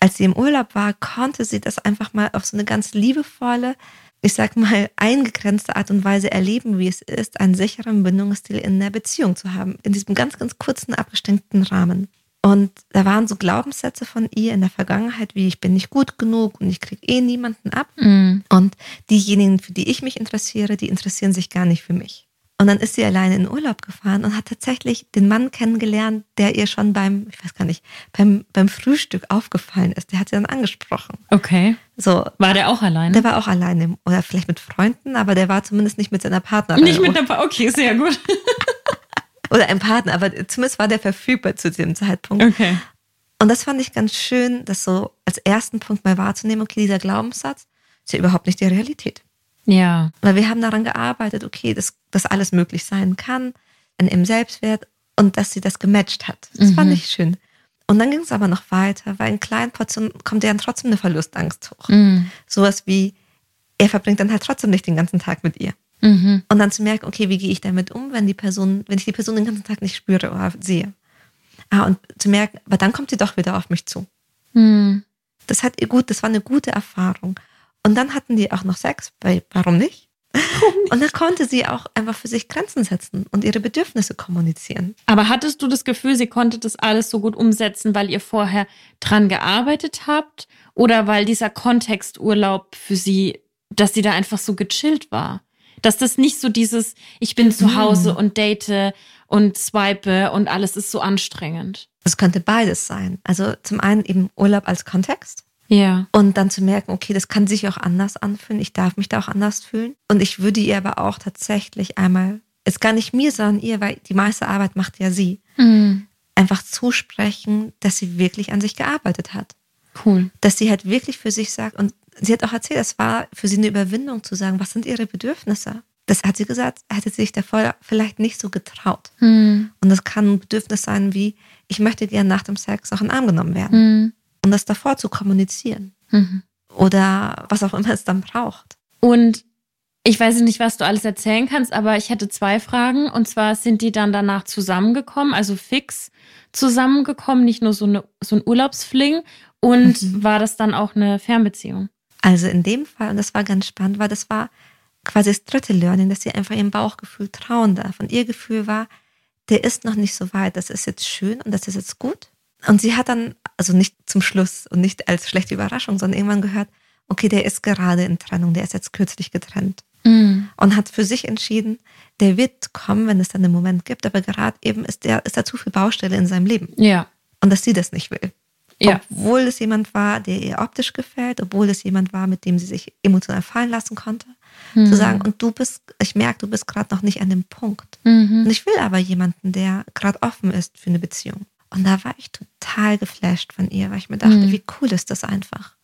Speaker 2: als sie im Urlaub war, konnte sie das einfach mal auf so eine ganz liebevolle, ich sag mal, eingegrenzte Art und Weise erleben, wie es ist, einen sicheren Bindungsstil in der Beziehung zu haben. In diesem ganz, ganz kurzen, abgesteckten Rahmen. Und da waren so Glaubenssätze von ihr in der Vergangenheit, wie ich bin nicht gut genug und ich kriege eh niemanden ab. Mm. Und diejenigen, für die ich mich interessiere, die interessieren sich gar nicht für mich. Und dann ist sie alleine in Urlaub gefahren und hat tatsächlich den Mann kennengelernt, der ihr schon beim, ich weiß gar nicht, beim, beim Frühstück aufgefallen ist. Der hat sie dann angesprochen.
Speaker 1: Okay. So. War der auch alleine?
Speaker 2: Der war auch alleine. Oder vielleicht mit Freunden, aber der war zumindest nicht mit seiner Partnerin.
Speaker 1: Nicht mit der Partnerin, okay, sehr gut. [laughs]
Speaker 2: Oder ein Partner, aber zumindest war der verfügbar zu dem Zeitpunkt.
Speaker 1: Okay.
Speaker 2: Und das fand ich ganz schön, das so als ersten Punkt mal wahrzunehmen, okay, dieser Glaubenssatz ist ja überhaupt nicht die Realität.
Speaker 1: Ja.
Speaker 2: Weil wir haben daran gearbeitet, okay, dass, dass alles möglich sein kann, in im Selbstwert und dass sie das gematcht hat. Das mhm. fand ich schön. Und dann ging es aber noch weiter, weil in kleinen Portionen kommt ja dann trotzdem eine Verlustangst hoch. Mhm. Sowas wie, er verbringt dann halt trotzdem nicht den ganzen Tag mit ihr. Mhm. Und dann zu merken, okay, wie gehe ich damit um, wenn die Person, wenn ich die Person den ganzen Tag nicht spüre oder sehe. Ah, und zu merken, aber dann kommt sie doch wieder auf mich zu. Mhm. Das hat ihr gut, das war eine gute Erfahrung. Und dann hatten die auch noch Sex, weil warum nicht? Und dann konnte sie auch einfach für sich Grenzen setzen und ihre Bedürfnisse kommunizieren.
Speaker 1: Aber hattest du das Gefühl, sie konnte das alles so gut umsetzen, weil ihr vorher dran gearbeitet habt? Oder weil dieser Kontexturlaub für sie, dass sie da einfach so gechillt war? Dass das nicht so dieses, ich bin zu Hause mhm. und date und swipe und alles ist so anstrengend.
Speaker 2: Es könnte beides sein. Also zum einen eben Urlaub als Kontext.
Speaker 1: Ja.
Speaker 2: Und dann zu merken, okay, das kann sich auch anders anfühlen. Ich darf mich da auch anders fühlen. Und ich würde ihr aber auch tatsächlich einmal, ist gar nicht mir, sondern ihr, weil die meiste Arbeit macht ja sie, mhm. einfach zusprechen, dass sie wirklich an sich gearbeitet hat.
Speaker 1: Cool.
Speaker 2: Dass sie halt wirklich für sich sagt, und sie hat auch erzählt, es war für sie eine Überwindung zu sagen, was sind ihre Bedürfnisse? Das hat sie gesagt, hätte sie sich davor vielleicht nicht so getraut. Hm. Und das kann ein Bedürfnis sein wie, ich möchte gerne nach dem Sex auch in den Arm genommen werden. Hm. Und das davor zu kommunizieren. Mhm. Oder was auch immer es dann braucht.
Speaker 1: Und ich weiß nicht, was du alles erzählen kannst, aber ich hätte zwei Fragen. Und zwar sind die dann danach zusammengekommen, also fix zusammengekommen, nicht nur so, eine, so ein Urlaubsfling. Und mhm. war das dann auch eine Fernbeziehung?
Speaker 2: Also in dem Fall, und das war ganz spannend, weil das war quasi das dritte Learning, dass sie einfach ihrem Bauchgefühl trauen darf. Und ihr Gefühl war, der ist noch nicht so weit, das ist jetzt schön und das ist jetzt gut. Und sie hat dann, also nicht zum Schluss und nicht als schlechte Überraschung, sondern irgendwann gehört, okay, der ist gerade in Trennung, der ist jetzt kürzlich getrennt. Mhm. Und hat für sich entschieden, der wird kommen, wenn es dann einen Moment gibt, aber gerade eben ist, der, ist da zu viel Baustelle in seinem Leben.
Speaker 1: Ja.
Speaker 2: Und dass sie das nicht will.
Speaker 1: Ja.
Speaker 2: Obwohl es jemand war, der ihr optisch gefällt, obwohl es jemand war, mit dem sie sich emotional fallen lassen konnte. Mhm. Zu sagen, und du bist, ich merke, du bist gerade noch nicht an dem Punkt. Mhm. Und ich will aber jemanden, der gerade offen ist für eine Beziehung. Und da war ich total geflasht von ihr, weil ich mir dachte, mhm. wie cool ist das einfach.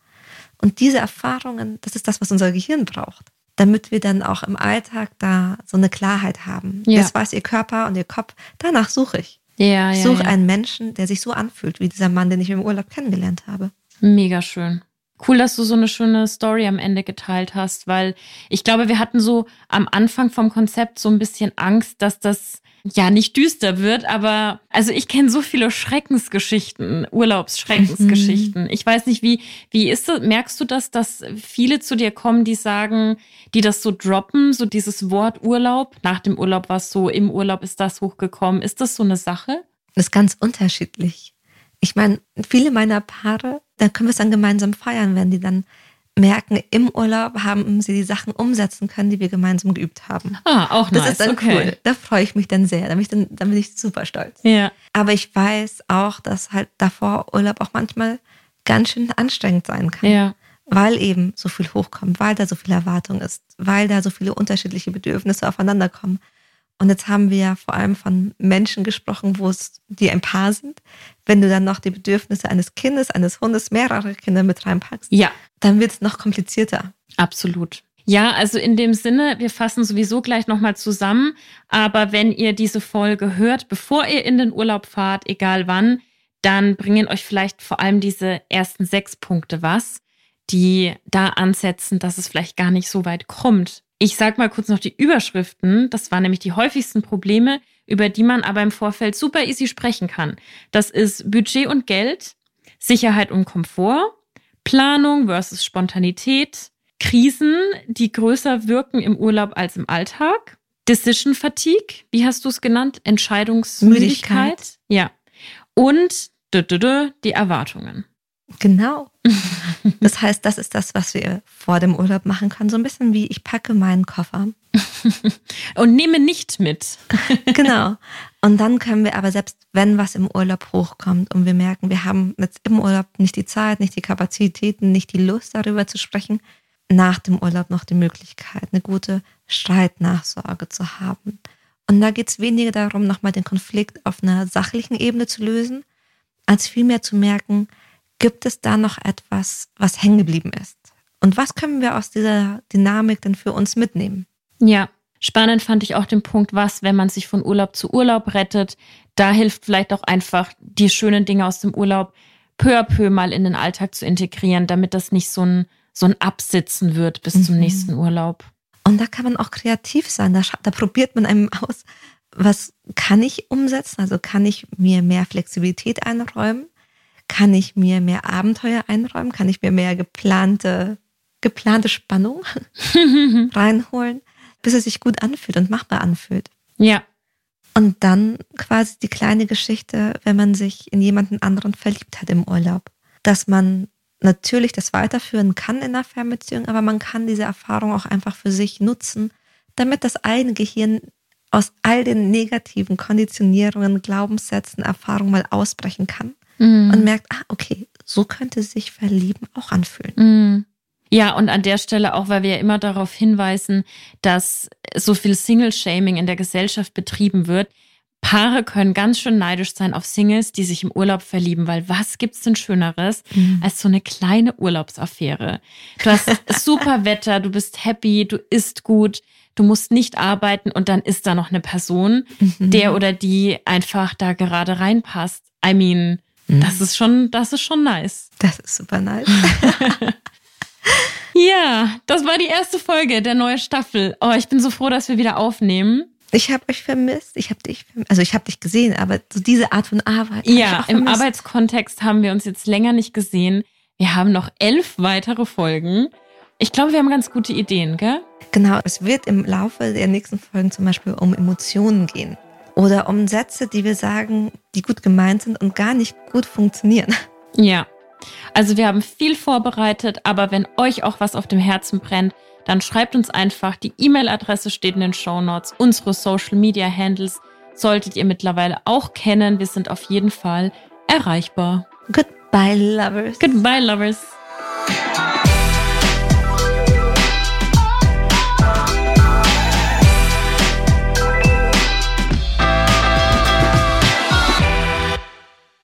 Speaker 2: Und diese Erfahrungen, das ist das, was unser Gehirn braucht, damit wir dann auch im Alltag da so eine Klarheit haben. Ja. Jetzt weiß ihr Körper und ihr Kopf, danach suche ich.
Speaker 1: Ja,
Speaker 2: ja, Such einen Menschen, der sich so anfühlt wie dieser Mann, den ich im Urlaub kennengelernt habe.
Speaker 1: Mega schön. Cool, dass du so eine schöne Story am Ende geteilt hast, weil ich glaube, wir hatten so am Anfang vom Konzept so ein bisschen Angst, dass das ja nicht düster wird, aber also ich kenne so viele Schreckensgeschichten, Urlaubsschreckensgeschichten. Mhm. Ich weiß nicht, wie wie ist das? Merkst du das, dass viele zu dir kommen, die sagen, die das so droppen, so dieses Wort Urlaub? Nach dem Urlaub war es so, im Urlaub ist das hochgekommen. Ist das so eine Sache?
Speaker 2: Das ist ganz unterschiedlich. Ich meine, viele meiner Paare, da können wir es dann gemeinsam feiern, wenn die dann merken, im Urlaub haben sie die Sachen umsetzen können, die wir gemeinsam geübt haben.
Speaker 1: Ah, auch
Speaker 2: das
Speaker 1: nice.
Speaker 2: ist dann
Speaker 1: okay.
Speaker 2: cool. Da freue ich mich dann sehr. Da bin ich, dann, dann bin ich super stolz.
Speaker 1: Ja.
Speaker 2: Aber ich weiß auch, dass halt davor Urlaub auch manchmal ganz schön anstrengend sein kann.
Speaker 1: Ja.
Speaker 2: Weil eben so viel hochkommt, weil da so viel Erwartung ist, weil da so viele unterschiedliche Bedürfnisse aufeinander kommen. Und jetzt haben wir ja vor allem von Menschen gesprochen, wo es die ein Paar sind. Wenn du dann noch die Bedürfnisse eines Kindes, eines Hundes, mehrere Kinder mit reinpackst,
Speaker 1: Ja,
Speaker 2: dann wird es noch komplizierter.
Speaker 1: absolut. Ja, also in dem Sinne, wir fassen sowieso gleich nochmal zusammen. Aber wenn ihr diese Folge hört, bevor ihr in den Urlaub fahrt, egal wann, dann bringen euch vielleicht vor allem diese ersten sechs Punkte was, die da ansetzen, dass es vielleicht gar nicht so weit kommt. Ich sag mal kurz noch die Überschriften. Das waren nämlich die häufigsten Probleme, über die man aber im Vorfeld super easy sprechen kann. Das ist Budget und Geld, Sicherheit und Komfort, Planung versus Spontanität, Krisen, die größer wirken im Urlaub als im Alltag, Decision Fatigue, wie hast du es genannt? Entscheidungsmüdigkeit.
Speaker 2: Müdigkeit.
Speaker 1: Ja. Und die Erwartungen.
Speaker 2: Genau. [laughs] Das heißt, das ist das, was wir vor dem Urlaub machen können. So ein bisschen wie ich packe meinen Koffer. [laughs]
Speaker 1: Und nehme nicht mit. [laughs]
Speaker 2: Genau. Und dann können wir aber selbst, wenn was im Urlaub hochkommt und wir merken, wir haben jetzt im Urlaub nicht die Zeit, nicht die Kapazitäten, nicht die Lust darüber zu sprechen, nach dem Urlaub noch die Möglichkeit, eine gute Streitnachsorge zu haben. Und da geht es weniger darum, nochmal den Konflikt auf einer sachlichen Ebene zu lösen, als vielmehr zu merken, gibt es da noch etwas, was hängen geblieben ist? Und was können wir aus dieser Dynamik denn für uns mitnehmen?
Speaker 1: Ja. Spannend fand ich auch den Punkt, was, wenn man sich von Urlaub zu Urlaub rettet, da hilft vielleicht auch einfach, die schönen Dinge aus dem Urlaub peu à peu mal in den Alltag zu integrieren, damit das nicht so ein, so ein Absitzen wird bis zum
Speaker 2: Mhm.
Speaker 1: nächsten Urlaub.
Speaker 2: Und da kann man auch kreativ sein. Da, da probiert man einem aus, was kann ich umsetzen? Also kann ich mir mehr Flexibilität einräumen? Kann ich mir mehr Abenteuer einräumen? Kann ich mir mehr geplante, geplante Spannung [laughs] reinholen, bis es sich gut anfühlt und machbar anfühlt?
Speaker 1: Ja,
Speaker 2: Und dann quasi die kleine Geschichte, wenn man sich in jemanden anderen verliebt hat im Urlaub, dass man natürlich das weiterführen kann in einer Fernbeziehung, aber man kann diese Erfahrung auch einfach für sich nutzen, damit das eigene Gehirn aus all den negativen Konditionierungen, Glaubenssätzen, Erfahrungen mal ausbrechen kann
Speaker 1: Mhm.
Speaker 2: und merkt, ah, okay, so könnte sich Verlieben auch anfühlen.
Speaker 1: Mm. Ja, und an der Stelle auch, weil wir ja immer darauf hinweisen, dass so viel Single-Shaming in der Gesellschaft betrieben wird. Paare können ganz schön neidisch sein auf Singles, die sich im Urlaub verlieben, weil was gibt's denn Schöneres als so eine kleine Urlaubsaffäre? Du hast [laughs] super Wetter, du bist happy, du isst gut, du musst nicht arbeiten und dann ist da noch eine Person,
Speaker 2: Mhm.
Speaker 1: der oder die einfach da gerade reinpasst. I mean, das ist schon, das ist schon nice.
Speaker 2: Das ist super nice. [laughs] [laughs]
Speaker 1: Ja, das war die erste Folge der neuen Staffel. Oh, ich bin so froh, dass wir wieder aufnehmen.
Speaker 2: Ich habe euch vermisst. Ich habe dich, vermisst. also ich habe dich gesehen, aber so diese Art von Arbeit.
Speaker 1: Ja, im. Arbeitskontext haben wir uns jetzt länger nicht gesehen. Wir haben noch elf weitere Folgen. Ich glaube, wir haben ganz gute Ideen, gell?
Speaker 2: Genau, es wird im Laufe der nächsten Folgen zum Beispiel um Emotionen gehen. Oder um Sätze, die wir sagen, die gut gemeint sind und gar nicht gut funktionieren. [laughs]
Speaker 1: Ja. Also wir haben viel vorbereitet, aber wenn euch auch was auf dem Herzen brennt, dann schreibt uns einfach. Die E-Mail-Adresse steht in den Show Notes. Unsere Social Media Handles solltet ihr mittlerweile auch kennen. Wir sind auf jeden Fall erreichbar.
Speaker 2: Goodbye, Lovers.
Speaker 1: Goodbye, Lovers.